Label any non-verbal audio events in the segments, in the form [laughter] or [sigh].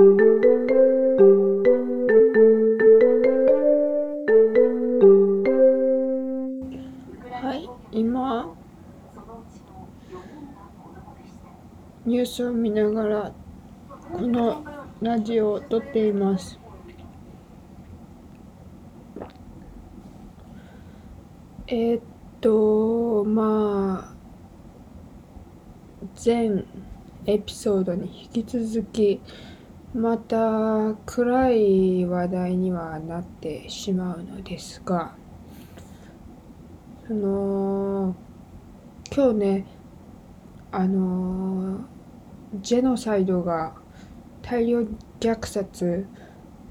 はい今ニュースを見ながらこのラジオを撮っています。えー、っとまあ前エピソードに引き続きまた暗い話題にはなってしまうのですがその今日ねあのジェノサイドが大量虐殺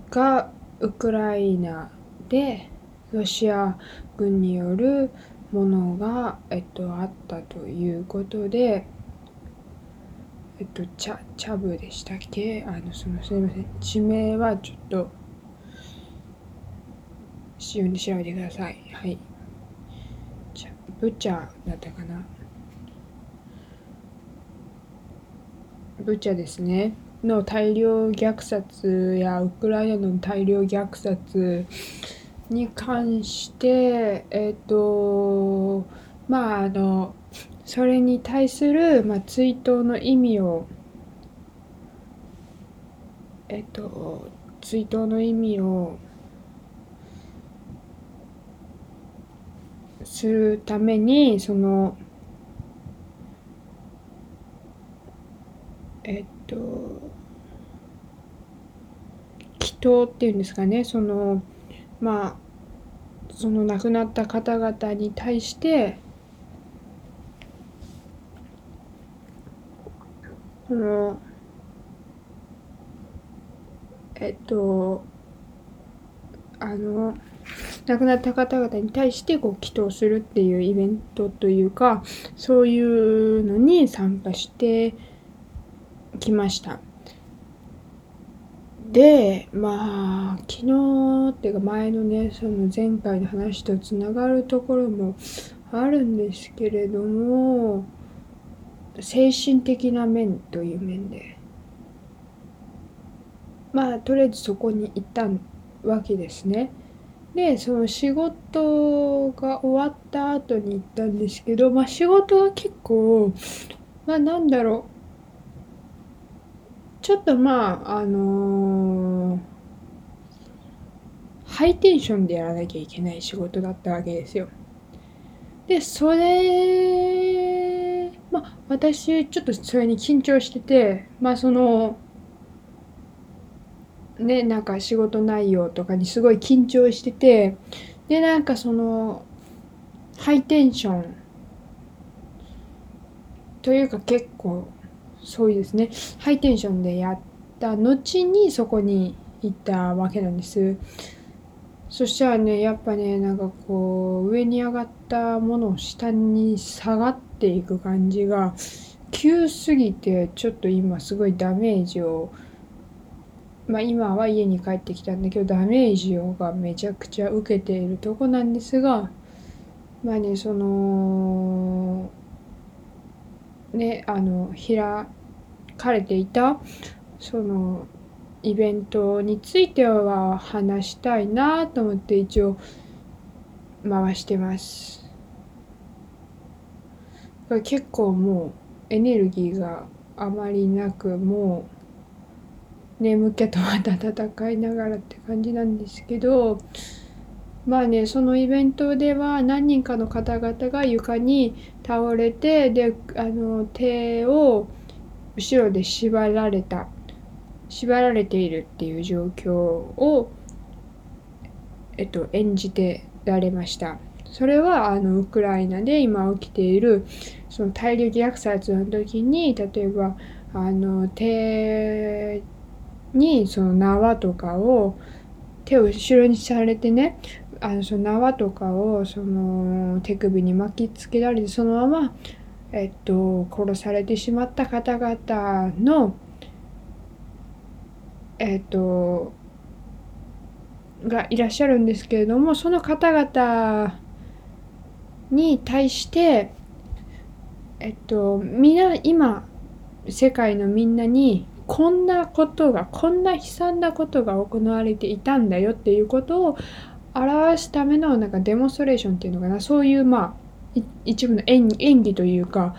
がウクライナでロシア軍によるものが、えっと、あったということで、えっと、チャチャブでしたっけ？あのそのすみません。地名はちょっと自由に調べてください。はい。ブチャだったかな？ブチャですね。の大量虐殺やウクライナの大量虐殺に関してえっ、とまああのそれに対する、まあ、追悼の意味をえっ、と追悼の意味をするためにそのえっと祈祷っていうんですかねそのまあその亡くなった方々に対してそのえっとあの亡くなった方々に対してこう祈祷するっていうイベントというかそういうのに参加してきました。でまあ昨日っていうか前のねその前回の話とつながるところもあるんですけれども精神的な面という面でまあとりあえずそこに行ったわけですね。でその仕事が終わった後に行ったんですけどまあ仕事は結構まあなんだろうちょっとまああのー、ハイテンションでやらなきゃいけない仕事だったわけですよ。でそれまあ私ちょっとそれに緊張しててまあそのねなんか仕事内容とかにすごい緊張しててでなんかそのハイテンションというか結構そういうですね。ハイテンションでやった後にそこに行ったわけなんです。そしたらねやっぱねなんかこう上に上がったものを下に下がってていく感じが急すぎてちょっと今すごいダメージをまあ、今は家に帰ってきたんだけどダメージをがめちゃくちゃ受けているとこなんですがまあねそのねあの開かれていたそのイベントについては話したいなと思って一応回してます。結構もうエネルギーがあまりなくもう眠気とまた戦いながらって感じなんですけどまあねそのイベントでは何人かの方々が床に倒れてであの手を後ろで縛られた縛られているっていう状況を、えっと、演じてられました。それはあのウクライナで今起きているその大量虐殺の時に例えばあの手にその縄とかを手を後ろにされてねあのその縄とかをその手首に巻きつけられてそのまま、えっと、殺されてしまった方々のえっとがいらっしゃるんですけれどもその方々に対してえっとみんな今世界のみんなにこんなことがこんな悲惨なことが行われていたんだよっていうことを表すためのなんかデモンストレーションっていうのかな。そういうまあ一部の演技というか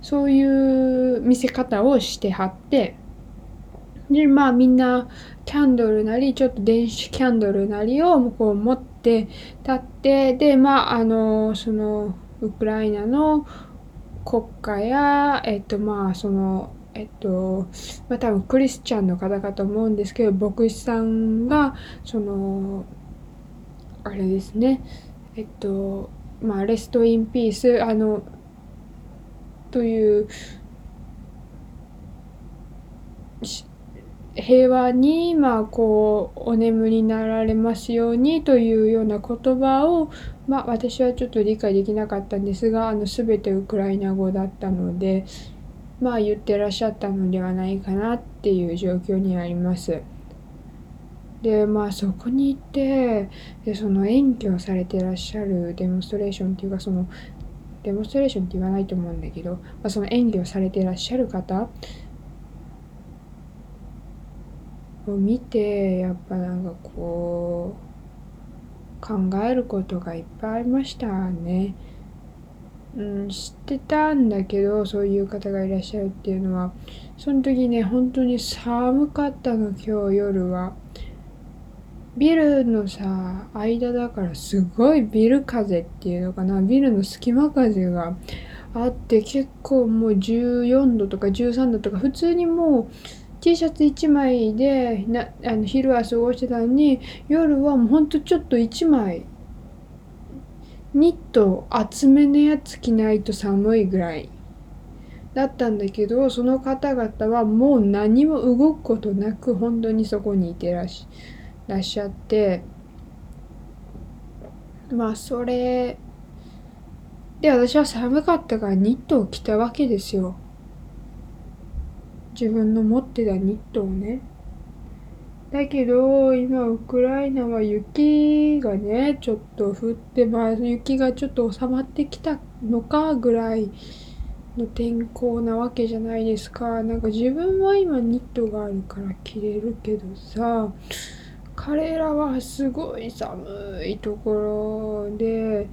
そういう見せ方をしてはってでまあみんなキャンドルなりちょっと電子キャンドルなりをこう持って立ってでまああのそのウクライナの国家やえっとまあそのえっとまあ多分クリスチャンの方かと思うんですけど牧師さんがそのあれですね。えっとまあレストインピースあのという平和にまこうお眠りになられますようにというような言葉をまあ私はちょっと理解できなかったんですがあの全てウクライナ語だったのでまあ言ってらっしゃったのではないかなっていう状況にあります。でまあそこに行ってでその演技をされてらっしゃるデモンストレーションっていうかそのデモンストレーションって言わないと思うんだけど、まあ、その演技をされてらっしゃる方を見てやっぱなんかこう考えることがいっぱいありましたね。うん、知ってたんだけどそういう方がいらっしゃるっていうのはその時ね本当に寒かったの今日夜は。ビルのさ間だからすごいビル風っていうのかなビルの隙間風があって結構もう14度とか13度とか普通にもう T シャツ1枚でなあの昼は過ごしてたのに夜はもうほんとちょっと1枚ニット厚めのやつ着ないと寒いぐらいだったんだけどその方々はもう何も動くことなく本当にそこにいてらっしらっしゃってまあそれで私は寒かったからニットを着たわけですよ。自分の持ってたニットをね。だけど今ウクライナは雪がねちょっと降ってまあ雪がちょっと収まってきたのかぐらいの天候なわけじゃないですか。なんか自分は今ニットがあるから着れるけどさ彼らはすごい寒いところで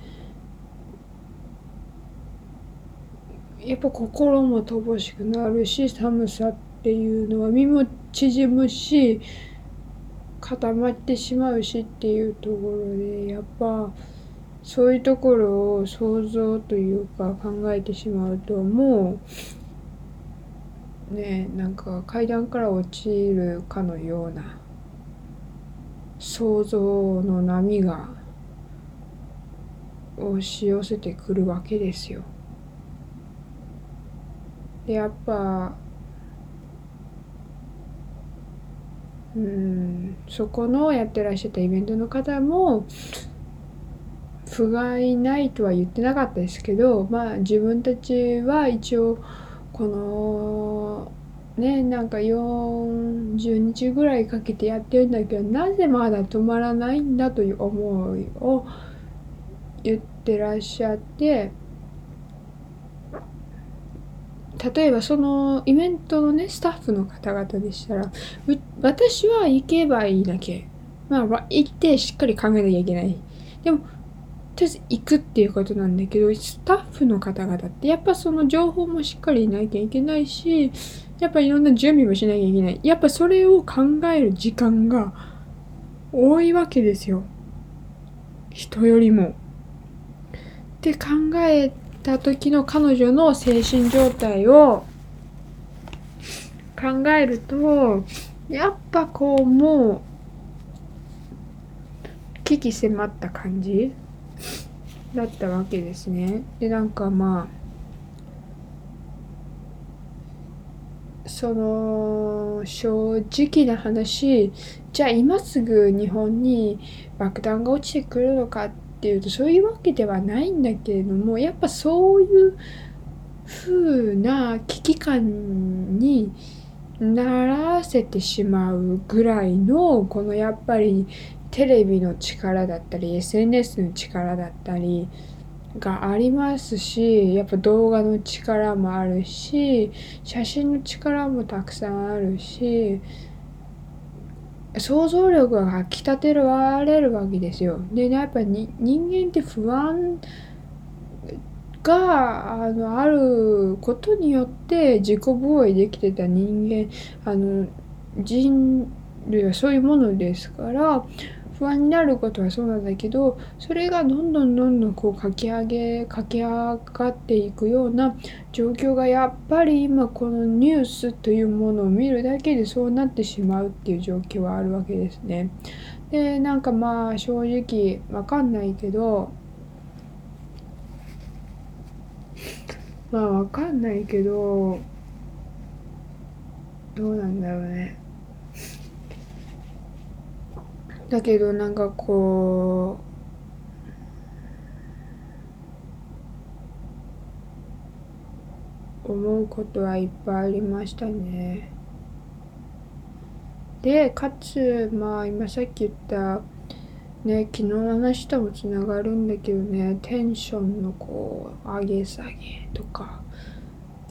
やっぱ心も乏しくなるし寒さっていうのは身も縮むし固まってしまうしっていうところでやっぱそういうところを想像というか考えてしまうともうねなんか階段から落ちるかのような想像の波が押し寄せてくるわけですよ。でやっぱうんそこのやってらっしゃったイベントの方も不甲斐ないとは言ってなかったですけどまあ自分たちは一応このねなんか40日ぐらいかけてやってるんだけどなぜまだ止まらないんだという思いを言ってらっしゃって例えばそのイベントのねスタッフの方々でしたら私は行けばいいだけまあ行ってしっかり考えなきゃいけないでもとりあえず行くっていうことなんだけどスタッフの方々ってやっぱその情報もしっかりいなきゃいけないしやっぱいろんな準備もしなきゃいけない。やっぱそれを考える時間が多いわけですよ。人よりも。って考えた時の彼女の精神状態を考えると、やっぱこうもう危機迫った感じだったわけですね。で、なんかまあ、その正直な話じゃあ今すぐ日本に爆弾が落ちてくるのかってていうとそういうわけではないんだけれどもやっぱそういう風な危機感にならせてしまうぐらいのこのやっぱりテレビの力だったり SNS の力だったりがありますしやっぱ動画の力もあるし写真の力もたくさんあるし想像力がかきたてられるわけですよ。で、ね、やっぱり人間って不安があのあることによって自己防衛できてた人間あの人類はそういうものですから不安になることはそうなんだけどそれがどんどんどんどんこう書き上げ書き上がっていくような状況がやっぱり今このニュースというものを見るだけでそうなってしまうっていう状況はあるわけですね。でなんかまあ正直わかんないけどまあわかんないけどどうなんだろうね。だけどなんかこう思うことはいっぱいありましたね。でかつまあ今さっき言ったね昨日の話ともつながるんだけどねテンションのこう上げ下げとか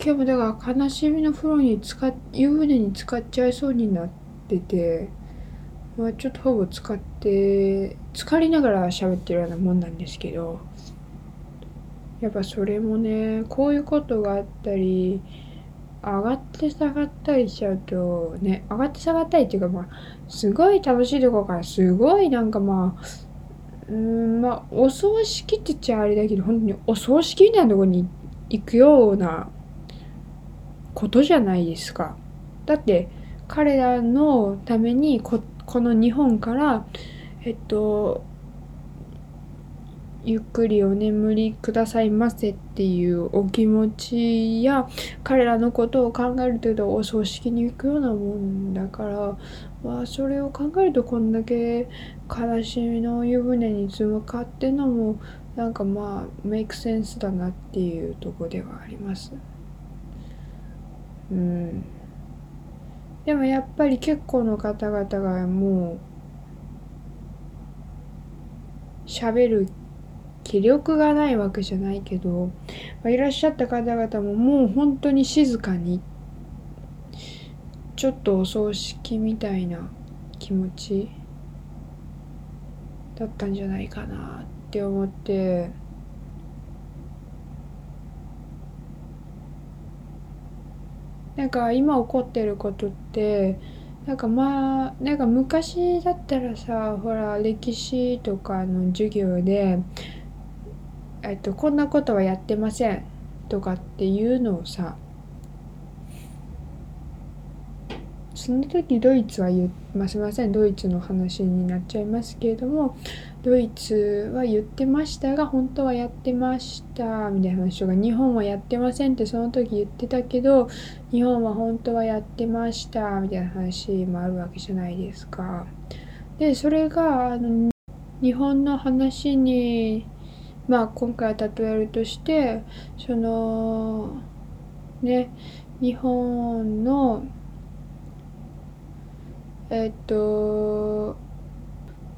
今日もだから悲しみの風呂に使っ湯船に使っちゃいそうになってて。まあ、ちょっとほぼ使って浸かりながら喋ってるようなもんなんですけどやっぱそれもねこういうことがあったり上がって下がったりしちゃうとね上がって下がったりっていうかまあすごい楽しいとこからすごいなんかまあうんまあお葬式って言っちゃあれだけど本当にお葬式みたいなとこに行くようなことじゃないですか。だって彼らのためにここの日本からえっとゆっくりお眠りくださいませっていうお気持ちや彼らのことを考えるとお葬式に行くようなもんだからまあそれを考えるとこんだけ悲しみの湯船に積むかっていうのもなんかまあメイクセンスだなっていうとこではあります。うんでもやっぱり結構の方々がもう喋る気力がないわけじゃないけど、ま、いらっしゃった方々ももう本当に静かにちょっとお葬式みたいな気持ちだったんじゃないかなって思って。なんか今起こってることってなんかまあなんか昔だったらさほら歴史とかの授業でえっとこんなことはやってませんとかっていうのをさその時ドイツは言ますいませんドイツの話になっちゃいますけれどもドイツは言ってましたが本当はやってましたみたいな話とか日本はやってませんってその時言ってたけど日本は本当はやってましたみたいな話もあるわけじゃないですか。でそれがあの日本の話にまあ今回は例えるとしてそのね日本のえっと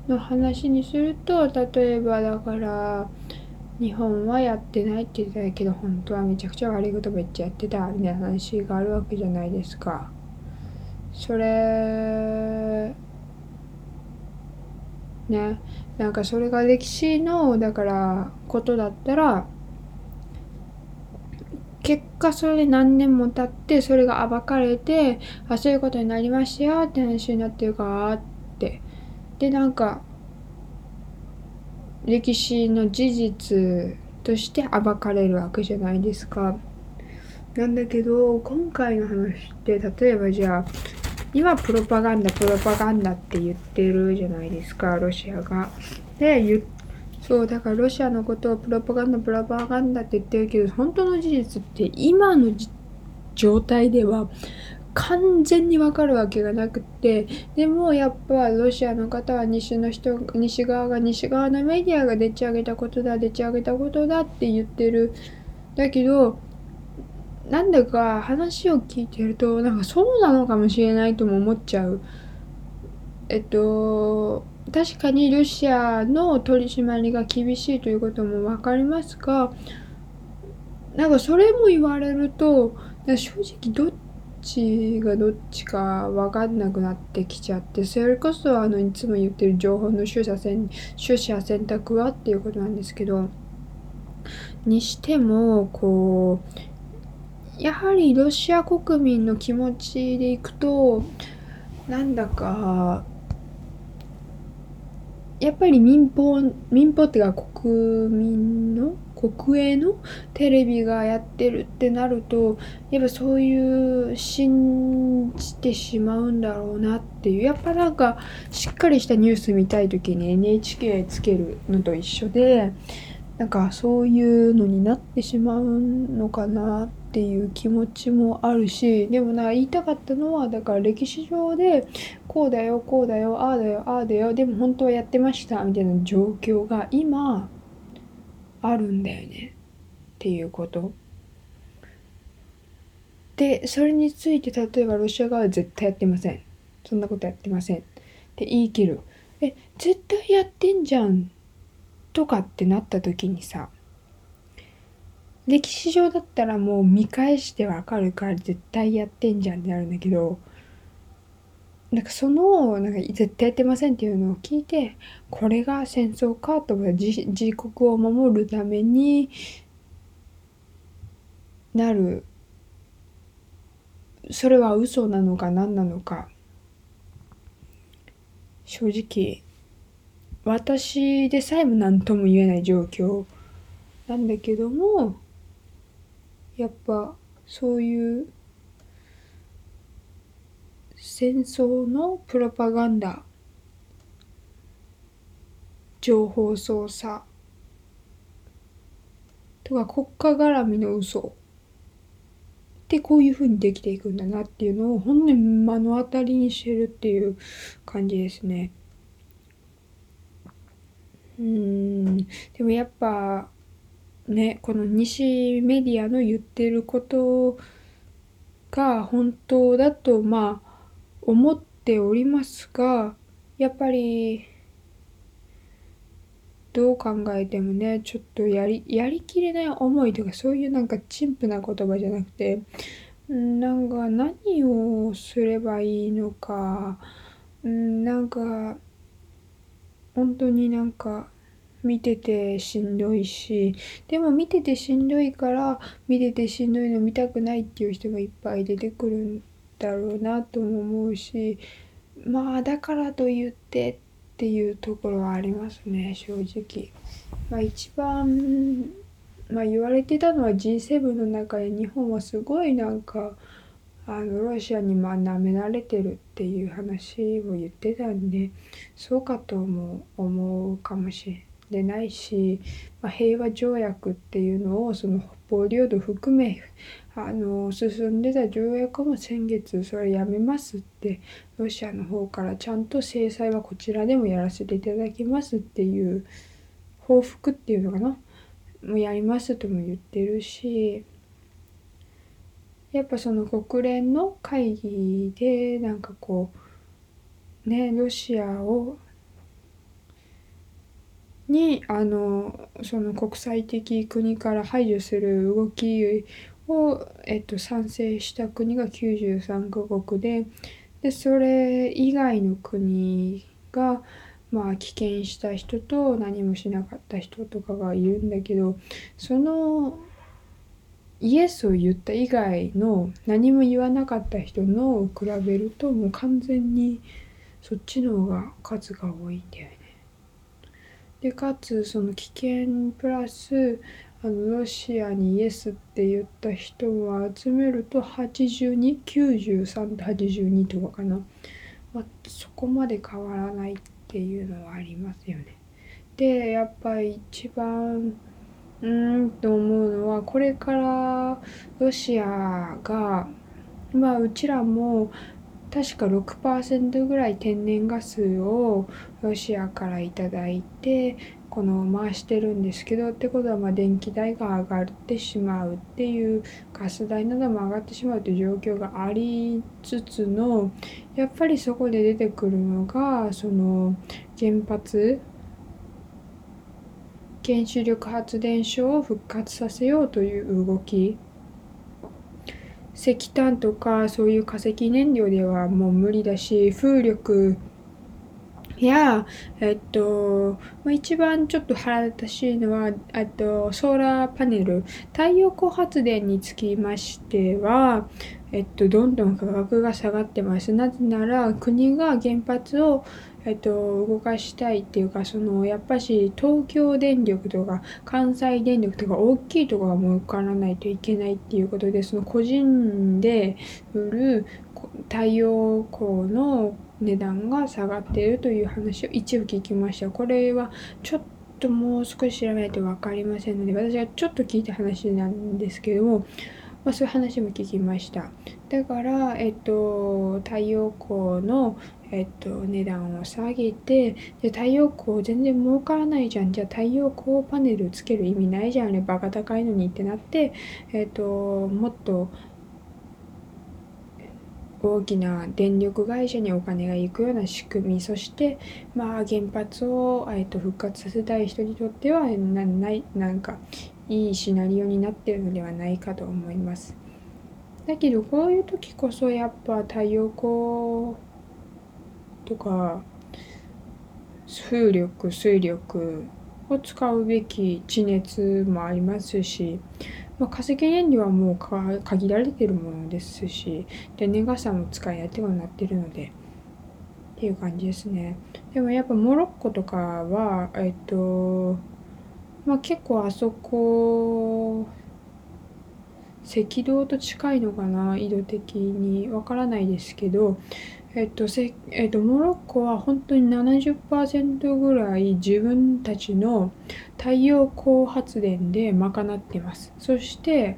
の話にすると例えばだから日本はやってないって言ってたけど本当はめちゃくちゃ悪いことめっちゃやってたみたいな話があるわけじゃないですか。それねなんかそれが歴史のだからことだったら果それで何年も経ってそれが暴かれてあそういうことになりましたよって話になってるかってでなんか歴史の事実として暴かれるわけじゃないですか。なんだけど今回の話って例えばじゃあ今プロパガンダプロパガンダって言ってるじゃないですかロシアが。で言そうだからロシアのことをプロパガンダプロパガンダって言ってるけど本当の事実って今の状態では完全にわかるわけがなくてでもやっぱロシアの方は西の人西側が西側のメディアがでっち上げたことだでっち上げたことだって言ってる。だけどなんだか話を聞いてるとなんかそうなのかもしれないとも思っちゃう。えっと確かにロシアの取り締まりが厳しいということも分かりますがなんかそれも言われると正直どっちがどっちか分かんなくなってきちゃってそれこそあのいつも言ってる情報の取捨選取捨選択はっていうことなんですけどにしてもこうやはりロシア国民の気持ちでいくとなんだかやっぱり民放民放っていうか国民の国営のテレビがやってるってなるとやっぱそういう信じてしまうんだろうなっていう。やっぱなんかしっかりしたニュース見たい時に NHK つけるのと一緒でなんかそういうのになってしまうのかなってていう気持ちもあるしでもな言いたかったのはだから歴史上でこうだよこうだよああだよああだよでも本当はやってましたみたいな状況が今あるんだよね。っていうこと。でそれについて例えばロシア側は絶対やってません。そんなことやってません。って言い切る。え絶対やってんじゃん。とかってなった時にさ歴史上だったらもう見返してわかるから絶対やってんじゃんってなるんだけどなんかそのなんか絶対やってませんっていうのを聞いてこれが戦争かとか自自国を守るためになる。それは嘘なのか何なのか。正直私でさえも何とも言えない状況なんだけどもやっぱそういう戦争のプロパガンダ情報操作とか国家絡みの嘘ってこういうふうにできていくんだなっていうのを本当に目の当たりにしてるっていう感じですね。うんでもやっぱねこの西メディアの言ってることが本当だとまあ思っておりますがやっぱりどう考えてもねちょっとやりやりきれない思いとかそういうなんか陳腐な言葉じゃなくてなんか何をすればいいのかなんか本当になんか見ててしんどいしでも見ててしんどいから見ててしんどいの見たくないっていう人がいっぱい出てくるんだろうなとも思うしまあだからと言ってっていうところはありますね正直。まあ、一番、まあ、言われてたのは G7 の中で日本はすごいなんかあのロシアにまあ舐められてるっていう話を言ってたんでそうかとも思うかもしれないでないし、まあ、平和条約っていうのをその北方領土含めあの進んでた条約も先月それやめますってロシアの方からちゃんと制裁はこちらでもやらせていただきますっていう報復っていうのかなもうやりますとも言ってるしやっぱその国連の会議でなんかこうねロシアをにあのその国際的国から排除する動きを、えっと、賛成した国が93カ国ででそれ以外の国がまあ棄権した人と何もしなかった人とかがいるんだけどそのイエスを言った以外の何も言わなかった人のを比べるともう完全にそっちの方が数が多いんだよね。でかつその危険プラスあのロシアにイエスって言った人を集めると8293と82とかかな、まあ、そこまで変わらないっていうのはありますよね。でやっぱり一番うんと思うのはこれからロシアがまあうちらも確か6%ぐらい天然ガスをロシアから頂いてこの回してるんですけどってことはま電気代が上がってしまうっていうガス代なども上がってしまうという状況がありつつのやっぱりそこで出てくるのがその原発原子力発電所を復活させようという動き。石炭とかそういう化石燃料ではもう無理だし風力や、えっと、一番ちょっと腹立たしいのは、あと、ソーラーパネル、太陽光発電につきましては、えっと、どんどん価格が下がってます。なぜなら、国が原発を、えっと、動かしたいっていうか、その、やっぱし、東京電力とか、関西電力とか、大きいところが儲からないといけないっていうことで、その、個人で売る太陽光の値段が下がっているという話を一部聞きました。これはちょっともう少し調べないと分かりませんので、私はちょっと聞いた話なんですけども、まあ、そういう話も聞きました。だから、えっと、太陽光の、えっと、値段を下げて、で太陽光全然儲からないじゃん。じゃあ太陽光パネルつける意味ないじゃんね。バカ高いのにってなって、えっと、もっと大きな電力会社にお金が行くような仕組みそしてまあ原発を、えー、と復活させたい人にとってはなないなんかいいシナリオになってるのではないかと思います。だけどこういう時こそやっぱ太陽光とか風力水力を使うべき地熱もありますしまあ、化石燃料はもう限られてるものですし天然ガスも使いやすくなってるのでっていう感じですねでもやっぱモロッコとかはえっとまあ結構あそこ赤道と近いのかな緯度的にわからないですけどえっとせえっと、モロッコは本当に70%ぐらい自分たちの太陽光発電で賄ってます。そして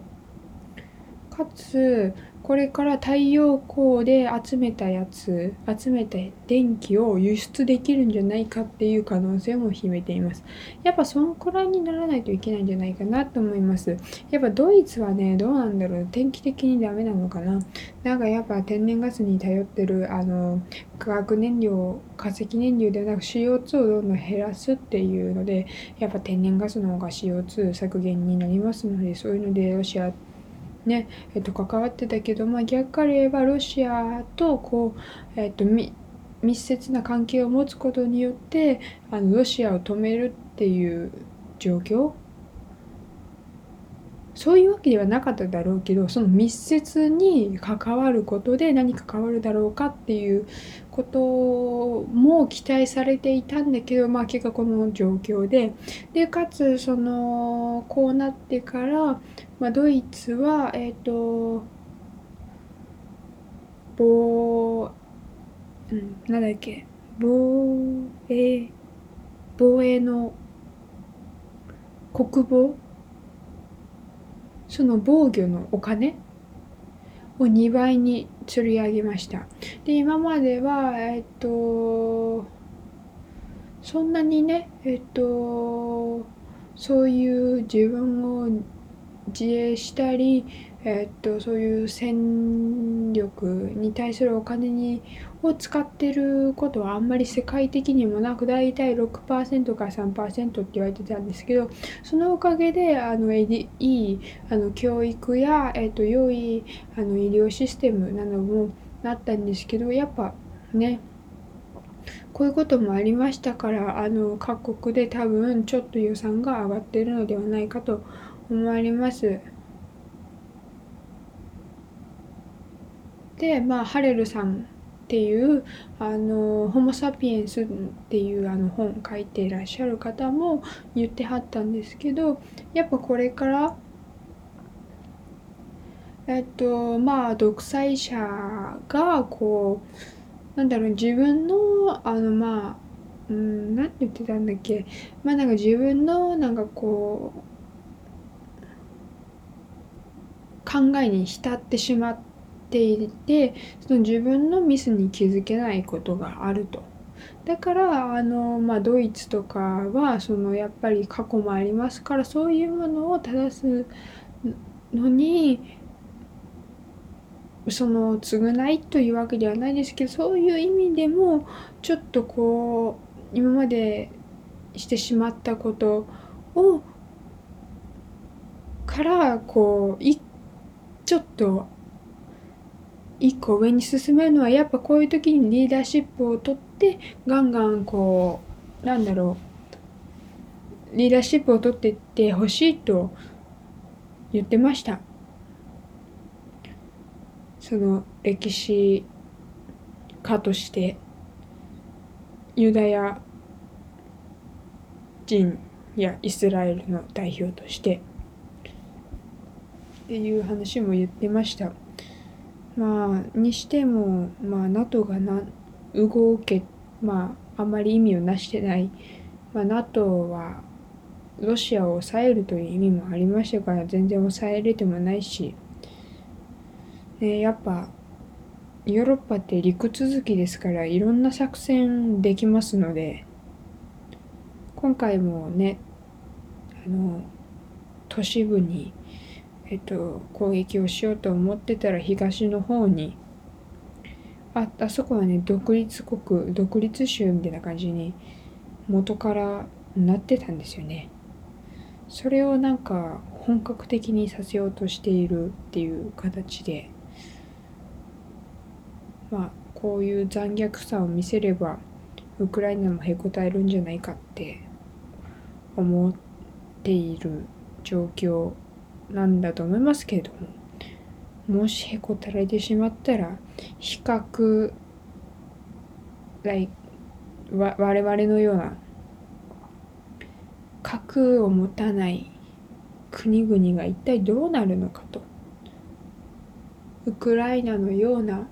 かつこれから太陽光で集めたやつ集めた電気を輸出できるんじゃないかっていう可能性も秘めています。やっぱそのくらいにならないといけないんじゃないかなと思います。やっぱドイツはねどうなんだろう。天気的にダメなのかな。なんかやっぱ天然ガスに頼ってるあの化学燃料化石燃料ではなく CO2 をどんどん減らすっていうのでやっぱ天然ガスの方が CO2 削減になりますのでそういうのでロシアねえっと、関わってたけど、まあ、逆から言えばロシアとこう、えっと、密接な関係を持つことによってあのロシアを止めるっていう状況？そういうわけではなかっただろうけどその密接に関わることで何か変わるだろうかっていうことも期待されていたんだけどまあ結果この状況で。でかつそのこうなってから、まあ、ドイツはえっ、ー、と防、うん、なんだっけ。防衛防衛の国防？その防御のお金？を2倍に釣り上げました。で、今までは、えっと、そんなにね、えっと、そういう自分を自衛したり、えっと、そういう戦力に対するお金にを使ってることはあんまり世界的にもなく大体6%から3%って言われてたんですけどそのおかげであのいいあの教育や、えっと、良いあの医療システムなどもなったんですけどやっぱねこういうこともありましたからあの各国で多分ちょっと予算が上がってるのではないかと思われます。でまあハレルさんっていうあのホモ・サピエンスっていうあの本書いていらっしゃる方も言ってはったんですけどやっぱこれからえっとまあ独裁者がこうなんだろう自分のあのまあうん何て言ってたんだっけまあなんか自分のなんかこう考えに浸ってしまってていてその自分のミスに気づけないことがあると。だからあの、まあ、ドイツとかはそのやっぱり過去もありますからそういうものを正すのにその償いというわけではないですけどそういう意味でもちょっとこう今までしてしまったことをからこうちょっと一個上に進めるのはやっぱこういう時にリーダーシップを取ってガンガンこうなんだろう。リーダーシップを取っていってほしいと言ってました。その歴史家として。ユダヤ人やイスラエルの代表として。っていう話も言ってました。まあにしてもまあ NATO がな動けまああまり意味をなしてない、まあ、NATO はロシアを抑えるという意味もありましたから全然抑えれてもないし、ね、やっぱヨーロッパって陸続きですからいろんな作戦できますので今回もねあの都市部にえっと、攻撃をしようと思ってたら東の方にああそこはね独立国独立州みたいな感じに元からなってたんですよね。それをなんか本格的にさせようとしているっていう形でまあこういう残虐さを見せればウクライナもへこたえるんじゃないかって思っている状況なんだと思いますけれどももしへこたれてしまったら比較 like 我々のような核を持たない国々が一体どうなるのかと。ウクライナのような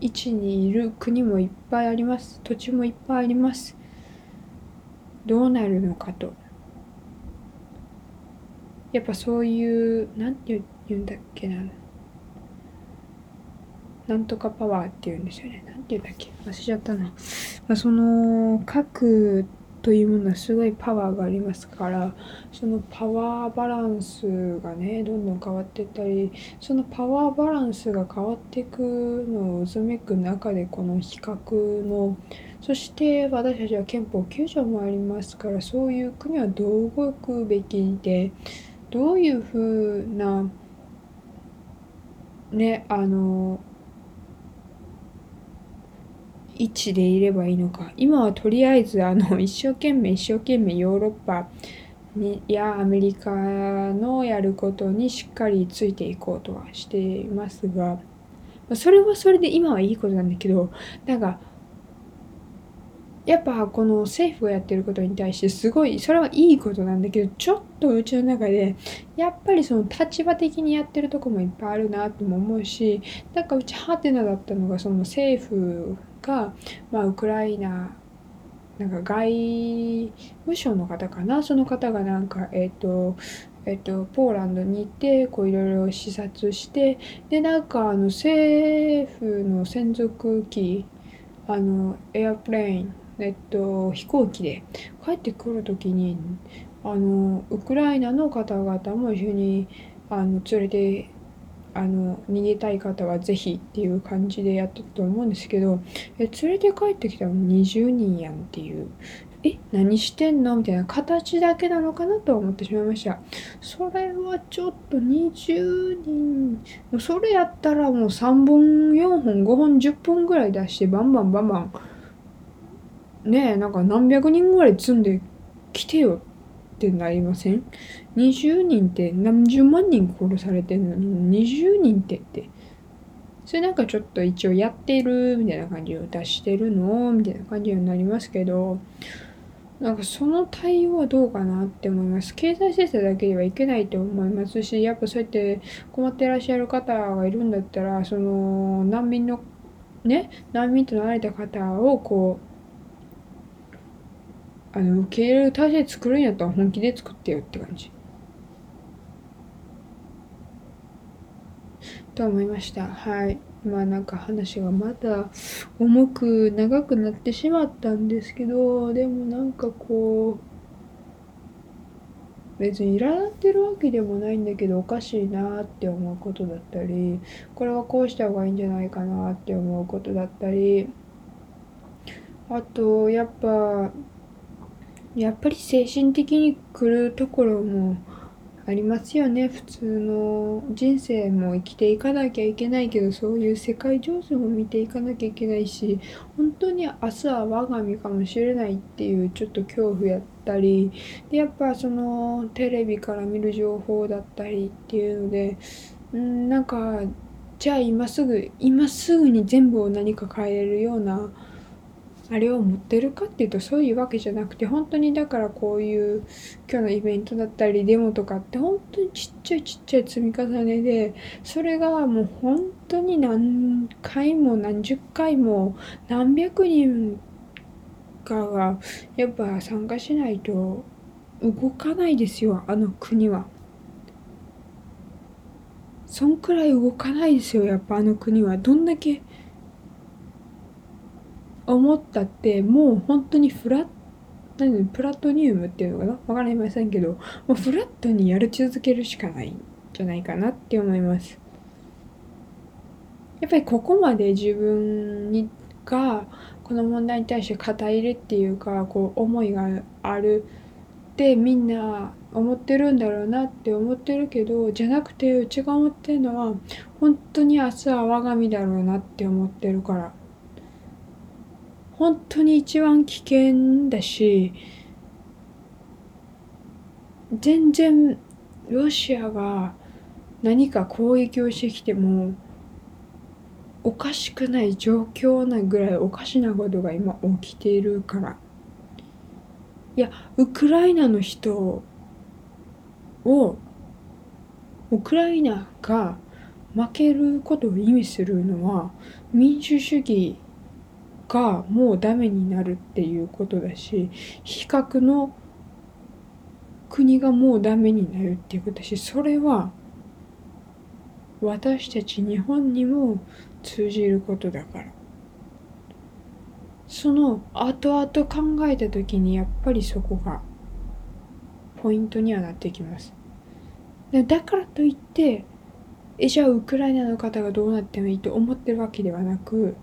位置にいる国もいっぱいあります。土地もいっぱいあります。どうなるのかと。やっぱそういう何て言うんだっけななんとかパワーって言うんですよね。なんて言うんだっけ忘れちゃったな。まあ、その核というものはすごいパワーがありますからそのパワーバランスがねどんどん変わってったりそのパワーバランスが変わっていくのを渦めく中でこの比較のそして私たちは憲法9条もありますからそういう国はどう動くべきでどういうふうなねあの位置でいればいいのか。今はとりあえずあの [laughs] 一生懸命一生懸命ヨーロッパにやアメリカのやることにしっかりついていこうとはしていますが。それはそれで今はいいことなんだけどなんかやっぱこの政府がやってることに対してすごいそれはいいことなんだけどちょっとうちの中でやっぱりその立場的にやってるとこもいっぱいあるなとも思うしなんかうちハテナだったのがその政府が、まあ、ウクライナなんか外務省の方かな？その方がなんかえっ、ー、とえっと、ポーランドに行ってこういろいろ視察してでなんかあの政府の専属機あのエアプレインえっと、飛行機で帰ってくる時にあのウクライナの方々も一緒にあの連れてあの逃げたい方はぜひっていう感じでやってたと思うんですけどえ連れて帰ってきたの20人やんっていう。え何してんのみたいな形だけなのかなと思ってしまいました。それはちょっと20人それやったらもう3本4本5本10本ぐらい出してバンバンバンバンねえなんか何百人ぐらい積んできてよってなりません ?20 人って何十万人殺されてんのに20人ってってそれなんかちょっと一応やってるみたいな感じを出してるのみたいな感じになりますけどなんかその対応はどうかなって思います。経済制裁だけではいけないと思いますし、やっぱそうやって困ってらっしゃる方がいるんだったら、その難民のね、難民となられた方をこう、あの受け入れる体制作るんやったら本気で作ってよって感じ。と思いました。はい。まあなんか話がまた重く長くなってしまったんですけどでもなんかこう別に苛立ってるわけでもないんだけどおかしいなって思うことだったりこれはこうした方がいいんじゃないかなって思うことだったりあとやっぱやっぱり精神的に来るところもありますよね。普通の人生も生きていかなきゃいけないけどそういう世界情勢も見ていかなきゃいけないし本当に明日は我が身かもしれないっていうちょっと恐怖やったりでやっぱそのテレビから見る情報だったりっていうのでうんなんかじゃあ今すぐ今すぐに全部を何か変えれるようなあれを持ってるかっていうとそういうわけじゃなくて本当にだからこういう今日のイベントだったりデモとかって本当にちっちゃいちっちゃい積み重ねでそれがもう本当に何回も何十回も何百人かがやっぱ参加しないと動かないですよあの国は。そんくらい動かないですよやっぱあの国はどんだけ思ったってもう本当にフラッ何プラトニウムっていうのかな？わかりませんけど。もうフラットにやり続けるしかないんじゃないかなって思います。やっぱりここまで自分にがこの問題に対して肩入れっていうかこう思いがあるってみんな思ってるんだろうなって思ってるけどじゃなくてうちが思ってるのは本当に明日は我が身だろうなって思ってるから。本当に一番危険だし全然ロシアが何か攻撃をしてきてもおかしくない状況なぐらいおかしなことが今起きているから。いやウクライナの人をウクライナが負けることを意味するのは民主主義がもうダメになるっていうことだし比較の国がもうダメになるっていうことだしそれは私たち日本にも通じることだから。その後々考えた時にやっぱりそこがポイントにはなってきます。だからといってえじゃあウクライナの方がどうなってもいいと思ってるわけではなく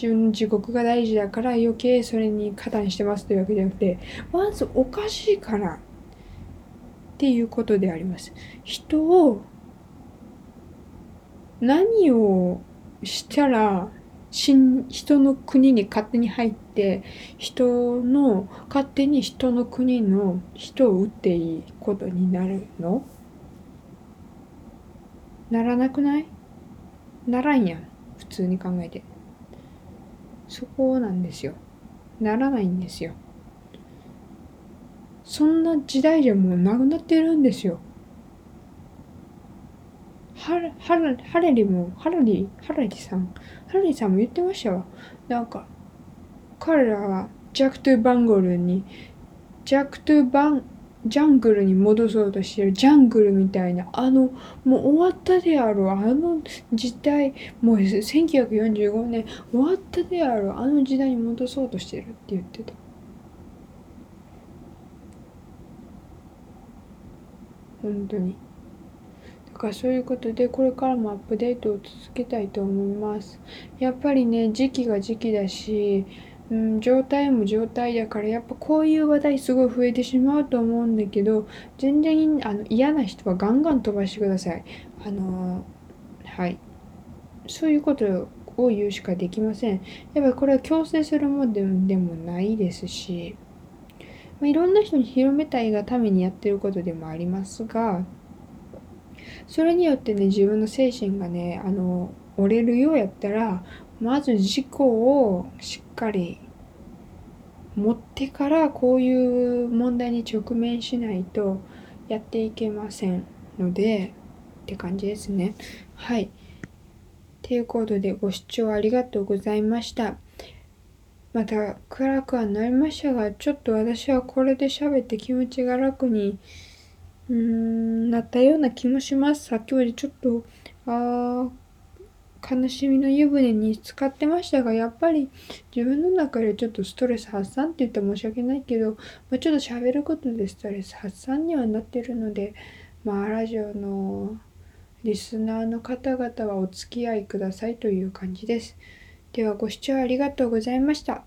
自分自国が大事だから余計それに加担してますというわけじゃなくてまずおかしいからっていうことであります。人を何をしたら人の国に勝手に入って人の勝手に人の国の人を撃っていいことになるの？ならなくない？ならんやん普通に考えて。そこなんですよ。ならないんですよ。そんな時代じゃもうなくなってるんですよ。はる、はる、はれりも、はるり、はるりさん、はるりさんも言ってましたわ。なんか、彼らはジャック・トゥ・バンゴルに、ジャック・トゥ・バン、ジャングルに戻そうとしてる。ジャングルみたいなあのもう終わったであろうあの時代もう1945年終わったであろうあの時代に戻そうとしてるって言ってた。本当に。だからそういうことでこれからもアップデートを続けたいと思います。やっぱりね時期が時期だしうん、状態も状態だからやっぱこういう話題すごい増えてしまうと思うんだけど全然あの嫌な人はガンガン飛ばしてください。あのはいそういうことを言うしかできません。やっぱりこれは強制するもんでもないですし、まあ、いろんな人に広めたいがためにやってることでもありますがそれによってね自分の精神がねあの折れるようやったらまず自己をしっかり持ってからこういう問題に直面しないとやっていけませんのでって感じですね。はい。ということでご視聴ありがとうございました。また暗くはなりましたがちょっと私はこれで喋って気持ちが楽にうーんなったような気もしますさっきまでちょっとあ悲しみの湯船に浸かってましたがやっぱり自分の中でちょっとストレス発散って言って申し訳ないけど、まあ、ちょっと喋ることでストレス発散にはなってるのでまあラジオのリスナーの方々はお付き合いくださいという感じです。ではご視聴ありがとうございました。